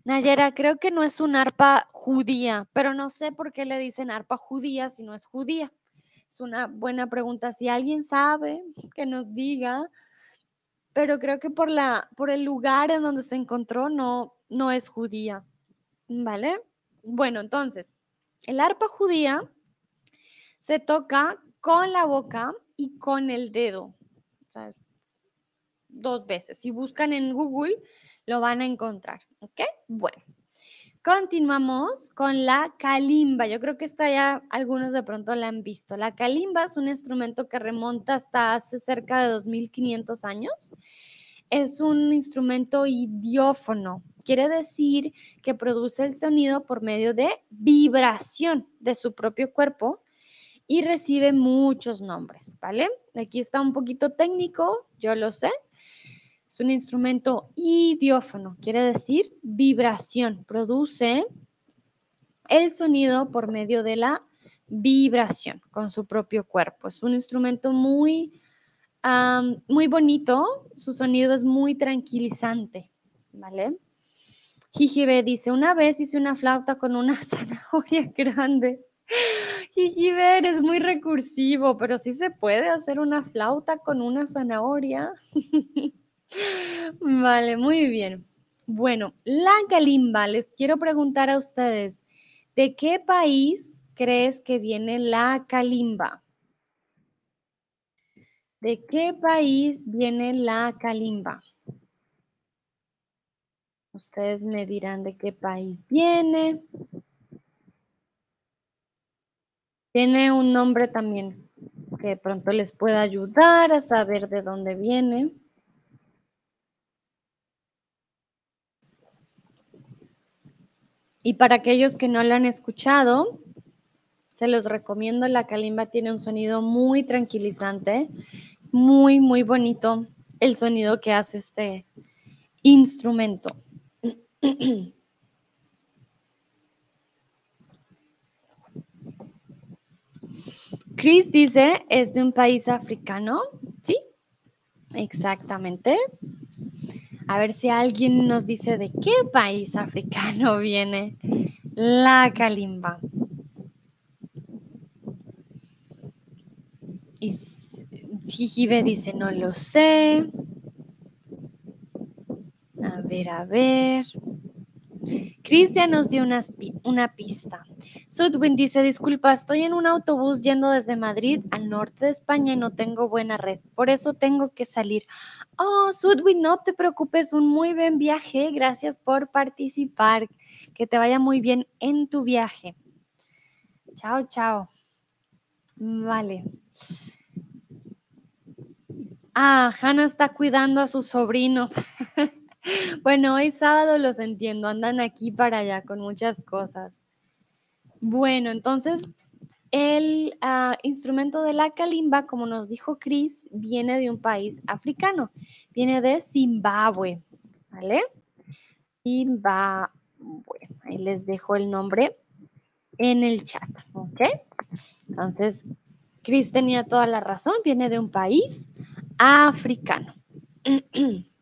Nayera, creo que no es un arpa judía, pero no sé por qué le dicen arpa judía si no es judía. Es una buena pregunta. Si alguien sabe, que nos diga. Pero creo que por, la, por el lugar en donde se encontró no, no es judía. ¿Vale? Bueno, entonces, el arpa judía se toca con la boca y con el dedo. O sea, dos veces. Si buscan en Google, lo van a encontrar. ¿Ok? Bueno. Continuamos con la calimba. Yo creo que esta ya algunos de pronto la han visto. La calimba es un instrumento que remonta hasta hace cerca de 2500 años. Es un instrumento idiófono. Quiere decir que produce el sonido por medio de vibración de su propio cuerpo y recibe muchos nombres, ¿vale? Aquí está un poquito técnico, yo lo sé, es un instrumento idiófono, quiere decir vibración. Produce el sonido por medio de la vibración con su propio cuerpo. Es un instrumento muy, muy bonito. Su sonido es muy tranquilizante, ¿vale? Jijibe dice, una vez hice una flauta con una zanahoria grande. Jijibe, es muy recursivo, pero sí se puede hacer una flauta con una zanahoria. Vale, muy bien. Bueno, la calimba, les quiero preguntar a ustedes, ¿de qué país crees que viene la calimba? ¿De qué país viene la calimba? Ustedes me dirán de qué país viene. Tiene un nombre también que pronto les pueda ayudar a saber de dónde viene. Y para aquellos que no lo han escuchado, se los recomiendo. La calimba tiene un sonido muy tranquilizante. Es muy, muy bonito el sonido que hace este instrumento. Chris dice, es de un país africano. Sí, exactamente. A ver si alguien nos dice de qué país africano viene la calimba. Y Jijibe dice, no lo sé. A ver, a ver. Cristian nos dio una, una pista. Sudwin dice, disculpa, estoy en un autobús yendo desde Madrid al norte de España y no tengo buena red, por eso tengo que salir. Oh, Sudwin, no te preocupes, un muy buen viaje, gracias por participar, que te vaya muy bien en tu viaje. Chao, chao. Vale. Ah, Hannah está cuidando a sus sobrinos. Bueno, hoy sábado los entiendo, andan aquí para allá con muchas cosas. Bueno, entonces el ah, instrumento de la kalimba, como nos dijo Chris, viene de un país africano, viene de Zimbabue, ¿vale? Zimbabue, ahí les dejo el nombre en el chat, ¿ok? Entonces, Chris tenía toda la razón, viene de un país africano.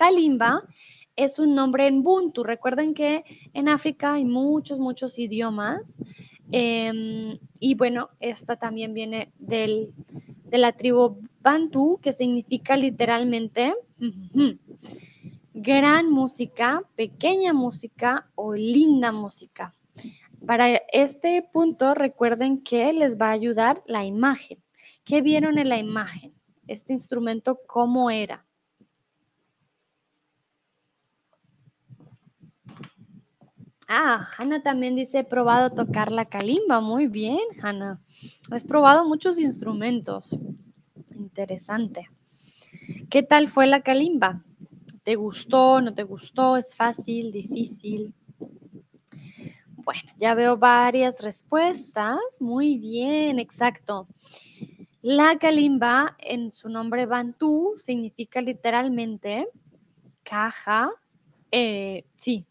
Kalimba es un nombre en Buntu. Recuerden que en África hay muchos, muchos idiomas. Em, y bueno, esta también viene del, de la tribu Bantu, que significa literalmente gran música, pequeña música o linda música. Para este punto, recuerden que les va a ayudar la imagen. ¿Qué vieron en la imagen? Este instrumento, ¿cómo era? Ah, Hanna también dice, he probado tocar la calimba. Muy bien, Hanna. Has probado muchos instrumentos. Interesante. ¿Qué tal fue la calimba? ¿Te gustó? ¿No te gustó? ¿Es fácil? ¿Difícil? Bueno, ya veo varias respuestas. Muy bien, exacto. La kalimba en su nombre bantú significa literalmente caja, eh, sí,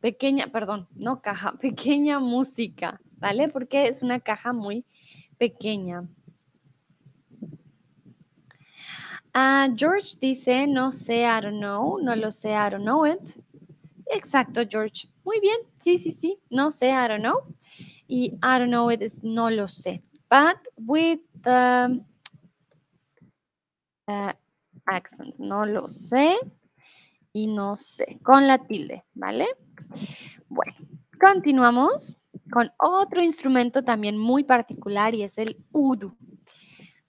pequeña, perdón, no caja, pequeña música, ¿vale? Porque es una caja muy pequeña. Ah, George dice, no sé, I don't know, no lo sé, I don't know it. Exacto, George. Muy bien, sí, sí, sí, no sé, I don't know. Y I don't know it es no lo sé. But with the uh, accent, no lo sé y no sé, con la tilde, ¿vale? Bueno, continuamos con otro instrumento también muy particular y es el udu.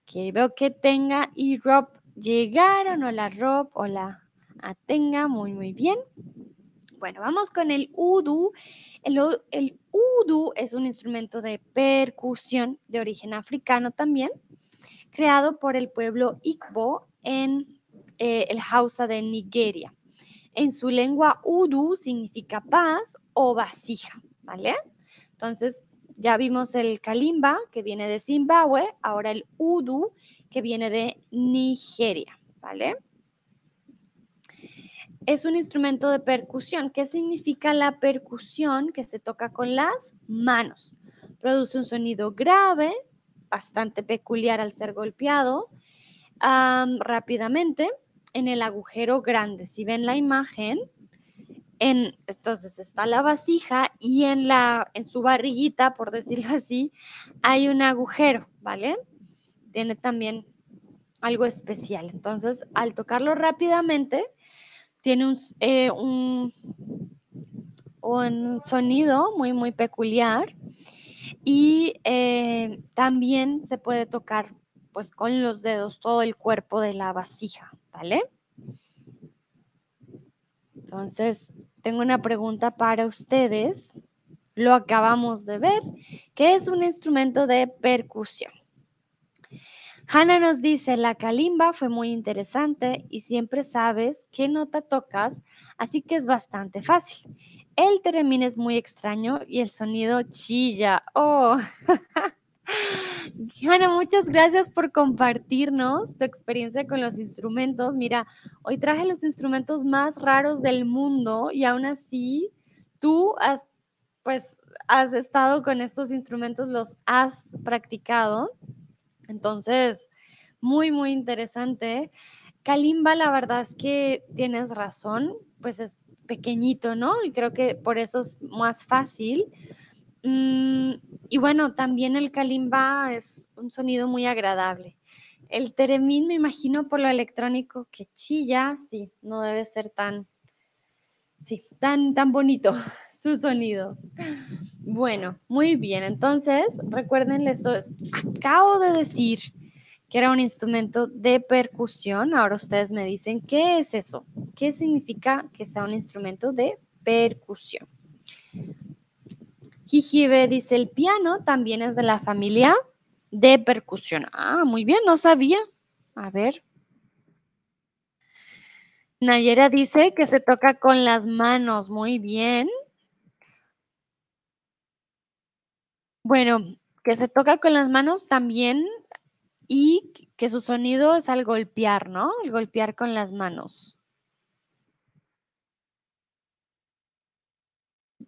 Que veo que tenga y Rob llegaron, hola Rob, hola Tenga, muy muy bien. Bueno, vamos con el udu. El, el udu es un instrumento de percusión de origen africano también, creado por el pueblo Igbo en eh, el Hausa de Nigeria. En su lengua udu significa paz o vasija, ¿vale? Entonces, ya vimos el kalimba, que viene de Zimbabue, ahora el udu, que viene de Nigeria, ¿vale? Es un instrumento de percusión. ¿Qué significa la percusión? Que se toca con las manos. Produce un sonido grave, bastante peculiar al ser golpeado rápidamente en el agujero grande. Si ven la imagen, en, entonces está la vasija y en, la, en su barriguita, por decirlo así, hay un agujero, ¿vale? Tiene también algo especial. Entonces, al tocarlo rápidamente, tiene un, eh, un, sonido muy, muy peculiar y eh, también se puede tocar pues con los dedos todo el cuerpo de la vasija, ¿vale? Entonces, tengo una pregunta para ustedes. Lo acabamos de ver, que es un instrumento de percusión. Hannah nos dice, la kalimba fue muy interesante y siempre sabes qué nota tocas, así que es bastante fácil. El teremín es muy extraño y el sonido chilla. Oh, Ana, muchas gracias por compartirnos tu experiencia con los instrumentos. Mira, hoy traje los instrumentos más raros del mundo y aún así tú has, pues, has estado con estos instrumentos, los has practicado. Entonces, muy, muy interesante. Kalimba, la verdad es que tienes razón, pues es pequeñito, ¿no? Y creo que por eso es más fácil. Mm, y bueno, también el kalimba es un sonido muy agradable. El teremín, me imagino por lo electrónico que chilla, sí, no debe ser tan, sí, tan, tan bonito su sonido. Bueno, muy bien. Entonces, recuerden, les acabo de decir que era un instrumento de percusión. Ahora ustedes me dicen, ¿qué es eso? ¿Qué significa que sea un instrumento de percusión? Jijibe dice, el piano también es de la familia de percusión. Ah, muy bien, no sabía. A ver. Nayera dice que se toca con las manos. Muy bien. Bueno, que se toca con las manos también y que su sonido es al golpear, ¿no? El golpear con las manos.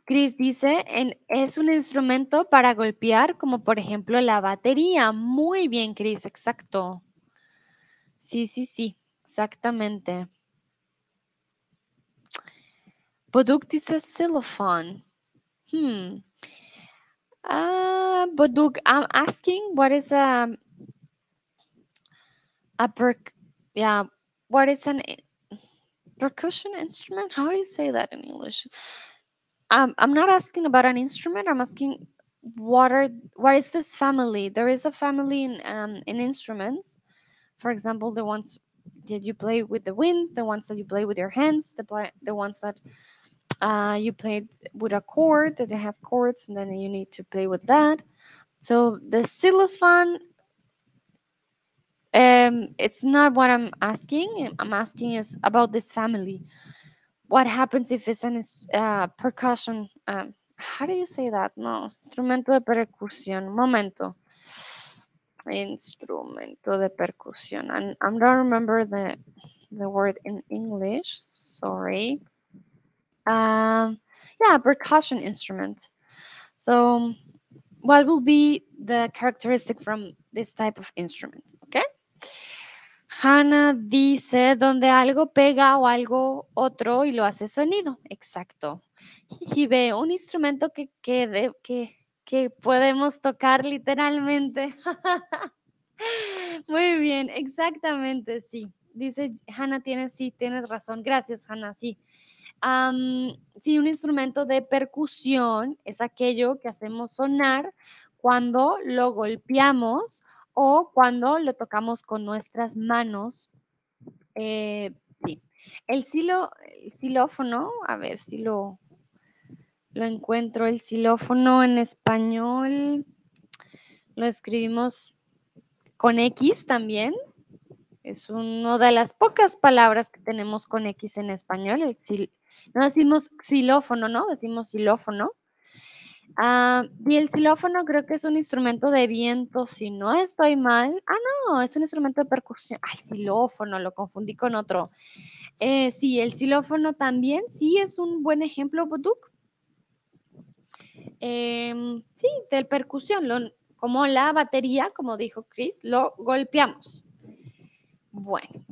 Chris dice, es un instrumento para golpear, como por ejemplo la batería. Muy bien, Chris, exacto. Sí, sí, sí, exactamente. Boduk dice xylophone. Hmm. Uh, Boduk, I'm asking what is a, a per, yeah, what is an percussion instrument? How do you say that in English? Um, I'm not asking about an instrument. I'm asking what are what is this family? There is a family in um, in instruments. For example, the ones that you play with the wind, the ones that you play with your hands, the play, the ones that uh, you play with a chord that they have chords, and then you need to play with that. So the xylophone. Um, it's not what I'm asking. I'm asking is about this family what happens if it's an uh, percussion um, how do you say that? No, instrumento de percusión. Momento. Instrumento de percusión. I'm, I don't remember the, the word in English. Sorry. Um, yeah, percussion instrument. So, what will be the characteristic from this type of instruments? Okay. Hannah dice donde algo pega o algo otro y lo hace sonido. Exacto. Y ve un instrumento que, que, que, podemos tocar literalmente. Muy bien, exactamente, sí. Dice Hannah, tienes, sí, tienes razón. Gracias, Hannah, sí. sí, un instrumento de percusión es aquello que hacemos sonar cuando lo golpeamos o cuando lo tocamos con nuestras manos. Eh. El, silo, el xilófono, a ver si lo, lo encuentro, el xilófono en español, lo escribimos con X también. Es una de las pocas palabras que tenemos con X en español. El no decimos xilófono, ¿no? Decimos xilófono. Ah, y el xilófono creo que es un instrumento de viento, si no estoy mal. Ah, no, es un instrumento de percusión. Ay, xilófono, lo confundí con otro. Eh, sí, el xilófono también, sí es un buen ejemplo, Boduk. Em, sí, de percusión, como la batería, como dijo Chris, lo golpeamos. Bueno,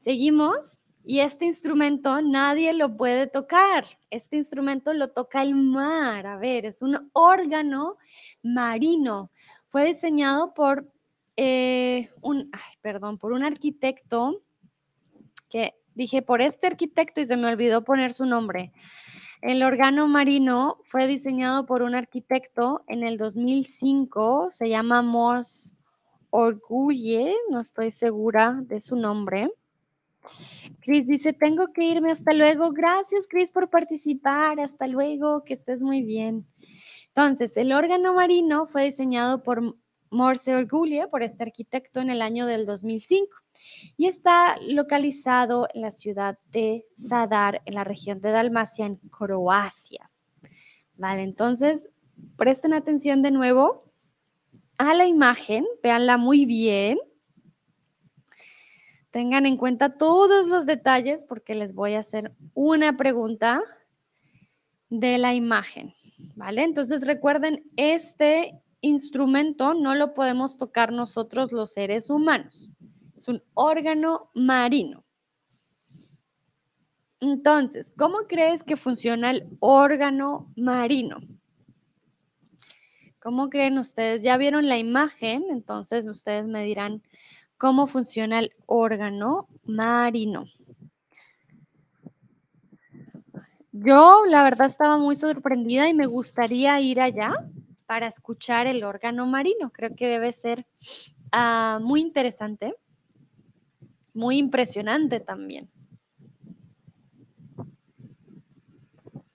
seguimos. Y este instrumento nadie lo puede tocar. Este instrumento lo toca el mar. A ver, es un órgano marino. Fue diseñado por eh, un, perdón, por un arquitecto que dije por este arquitecto y se me olvidó poner su nombre. El órgano marino fue diseñado por un arquitecto en el 2005. Se llama Morse Orgulle, no estoy segura de su nombre. Cris dice, tengo que irme, hasta luego. Gracias, Cris, por participar. Hasta luego, que estés muy bien. Entonces, el órgano marino fue diseñado por Morse Orgulle, por este arquitecto, en el año del 2005 y está localizado en la ciudad de Zadar, en la región de Dalmacia, en Croacia. Vale, entonces, presten atención de nuevo a la imagen, véanla muy bien. Tengan en cuenta todos los detalles porque les voy a hacer una pregunta de la imagen, ¿vale? Entonces recuerden, este instrumento no lo podemos tocar nosotros los seres humanos. Es un órgano marino. Entonces, ¿cómo crees que funciona el órgano marino? ¿Cómo creen ustedes? Ya vieron la imagen, entonces ustedes me dirán cómo funciona el órgano marino. Yo, la verdad, estaba muy sorprendida y me gustaría ir allá para escuchar el órgano marino. Creo que debe ser ah, muy interesante, muy impresionante también.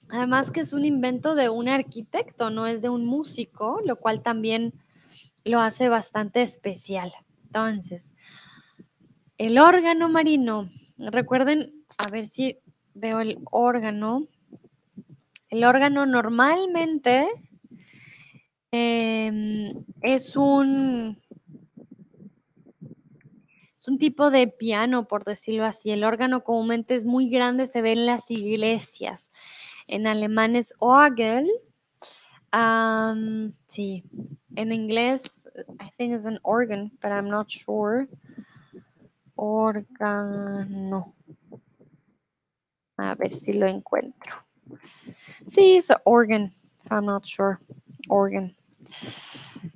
Además que es un invento de un arquitecto, no es de un músico, lo cual también lo hace bastante especial. Entonces, el órgano marino, recuerden, a ver si veo el órgano. El órgano normalmente em, es un es un tipo de piano, por decirlo así. El órgano comúnmente es muy grande, se ve en las iglesias. En alemán es Orgel. sí, en inglés, I think it's an organ, but I'm not sure. Órgano. A ver si lo encuentro. Sí, es organ, if I'm not sure. Organ.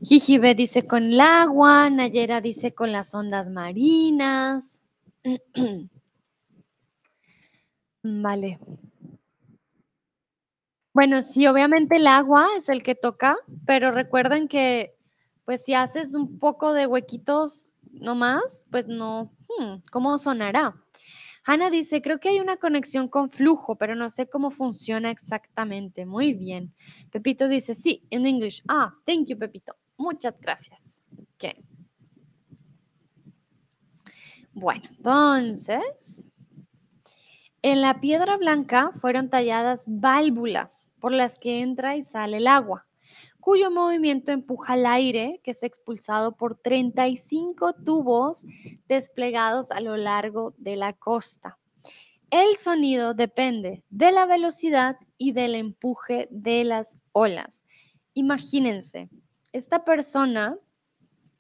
Jijibe dice con el agua, Nayera dice con las ondas marinas. vale. Bueno, sí, obviamente el agua es el que toca, pero recuerden que pues si haces un poco de huequitos nomás, pues no, hmm, ¿cómo sonará? Hanna dice, creo que hay una conexión con flujo, pero no sé cómo funciona exactamente. Muy bien. Pepito dice, sí, en English. Ah, thank you, Pepito. Muchas gracias. Ok. Bueno, entonces, En la piedra blanca fueron talladas válvulas por las que entra y sale el agua, cuyo movimiento empuja el aire que es expulsado por 35 tubos desplegados a lo largo de la costa. El sonido depende de la velocidad y del empuje de las olas. Imagínense, esta persona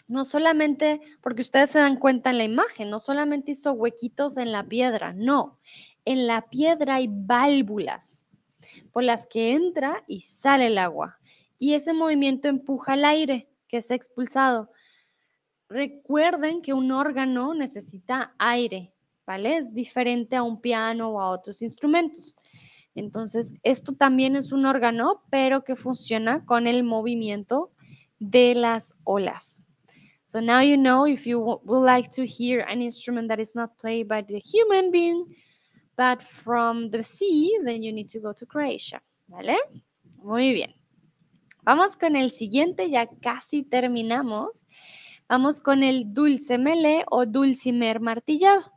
no solamente, porque ustedes se dan cuenta en la imagen, no solamente hizo huequitos en la piedra, no, en la piedra hay válvulas por las que entra y sale el agua. Y ese movimiento empuja el aire que es expulsado. Recuerden que un órgano necesita aire, ¿vale? Es diferente a un piano o a otros instrumentos. Entonces, esto también es un órgano, pero que funciona con el movimiento de las olas. So now you know if you would like to hear an instrument that is not played by the human being, but from the sea, then you need to go to Croatia. ¿Vale? Muy bien. Vamos con el siguiente, ya casi terminamos. Vamos con el dulce mele o dulcimer martillado.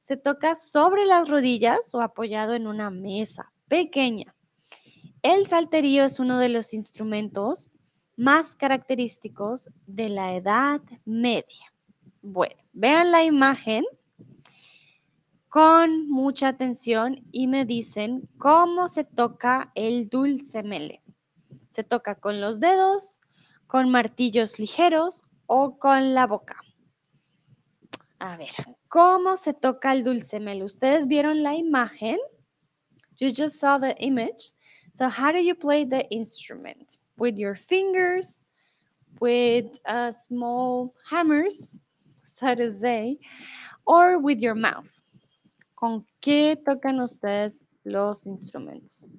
Se toca sobre las rodillas o apoyado en una mesa pequeña. El salterío es uno de los instrumentos más característicos de la Edad Media. Bueno, vean la imagen con mucha atención y me dicen cómo se toca el dulce mele. Se toca con los dedos, con martillos ligeros o con la boca. A ver, ¿cómo se toca el dulce mele? ¿Ustedes vieron la imagen? You just saw the image. So how do you play the instrument? With your fingers, with uh, small hammers, so to say, or with your mouth. ¿Con qué tocan ustedes los instrumentos?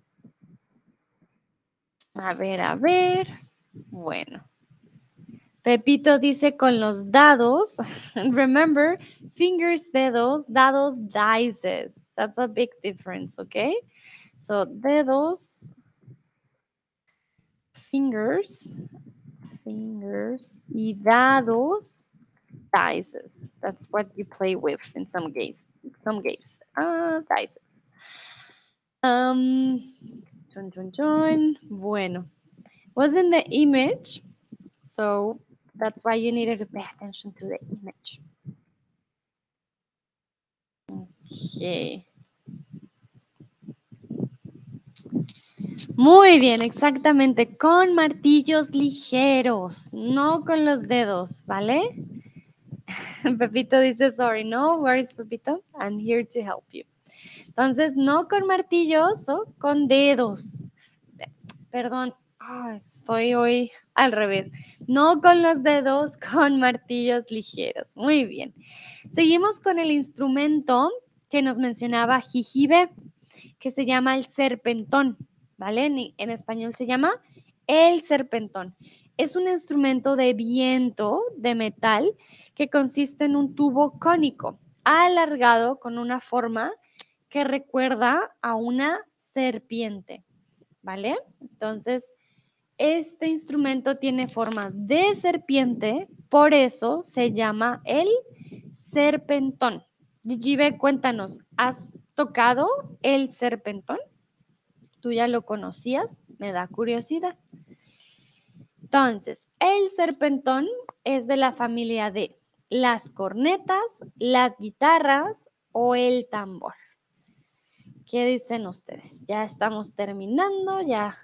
A ver, a ver. Bueno. Pepito dice con los dados. Remember, fingers, dedos, dados, dices. That's a big difference, okay? So, dedos, fingers, fingers, y dados, dices. That's what you play with in some games. Some games. Uh, dices. Um, join, join, join. Bueno, wasn't the image, so that's why you needed to pay attention to the image. Okay. Muy bien, exactamente, con martillos ligeros, no con los dedos, ¿vale? Pepito dice, sorry, no worries, Pepito, I'm here to help you. Entonces, no con martillos o con dedos. Perdón, estoy hoy al revés. No con los dedos, con martillos ligeros. Muy bien. Seguimos con el instrumento que nos mencionaba Jijibe, que se llama el serpentón, ¿vale? En español se llama el serpentón. Es un instrumento de viento de metal que consiste en un tubo cónico alargado con una forma que recuerda a una serpiente, ¿vale? Entonces, este instrumento tiene forma de serpiente, por eso se llama el serpentón. Gigibe, cuéntanos, ¿has tocado el serpentón? ¿Tú ya lo conocías? Me da curiosidad. Entonces, el serpentón es de la familia de las cornetas, las guitarras o el tambor. ¿Qué dicen ustedes? Ya estamos terminando, ya.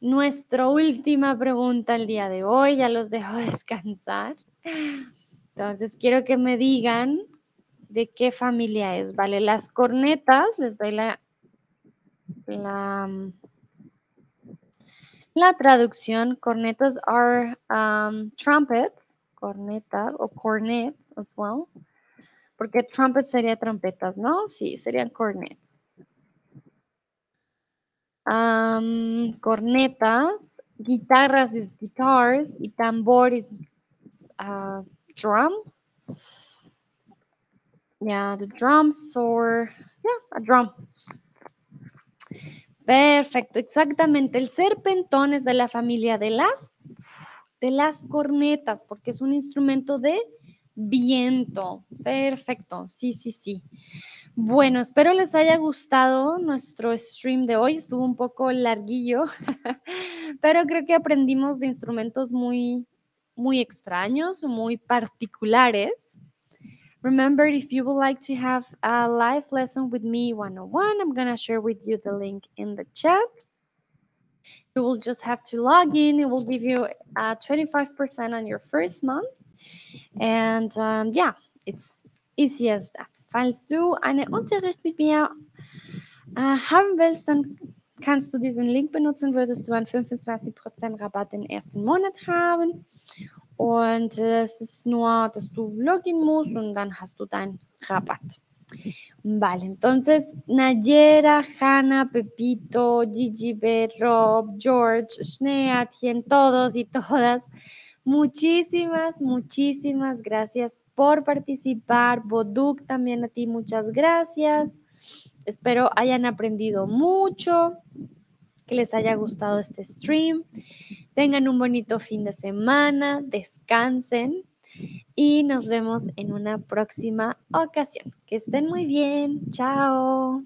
Nuestra última pregunta el día de hoy, ya los dejo descansar. Entonces, quiero que me digan de qué familia es, ¿vale? Las cornetas, les doy la, la la traducción, cornetas are um, trumpets, cornetas o cornets as well. Porque trumpets sería trompetas, ¿no? Sí, serían cornets. Um, cornetas, guitarras is guitars y tambor is uh, drum. Yeah, the drums or yeah, a drum. Perfecto, exactamente. El serpentón es de la familia de las, de las cornetas, porque es un instrumento de viento. Perfecto, sí, sí, sí. Bueno, espero les haya gustado nuestro stream de hoy. Estuvo un poco larguillo, pero creo que aprendimos de instrumentos muy, muy extraños, muy particulares. Remember, if you would like to have a live lesson with me one-on-one, I'm going to share with you the link in the chat. You will just have to log in. It will give you uh, 25% on your first month. And um, yeah, it's easy as that. Falls du einen Unterricht mit mir äh, haben willst, dann kannst du diesen Link benutzen, würdest du einen 25% Rabatt den ersten Monat haben. Und es ist nur, dass du login musst und dann hast du deinen Rabatt. Vale, entonces Nayera, Hanna, Pepito, Gigi, B, Rob, George, Snea, Tien, todos y todas, muchísimas, muchísimas gracias por participar. Boduk, también a ti, muchas gracias. Espero hayan aprendido mucho, que les haya gustado este stream. Tengan un bonito fin de semana, descansen y nos vemos en una próxima ocasión. Que estén muy bien. Chao.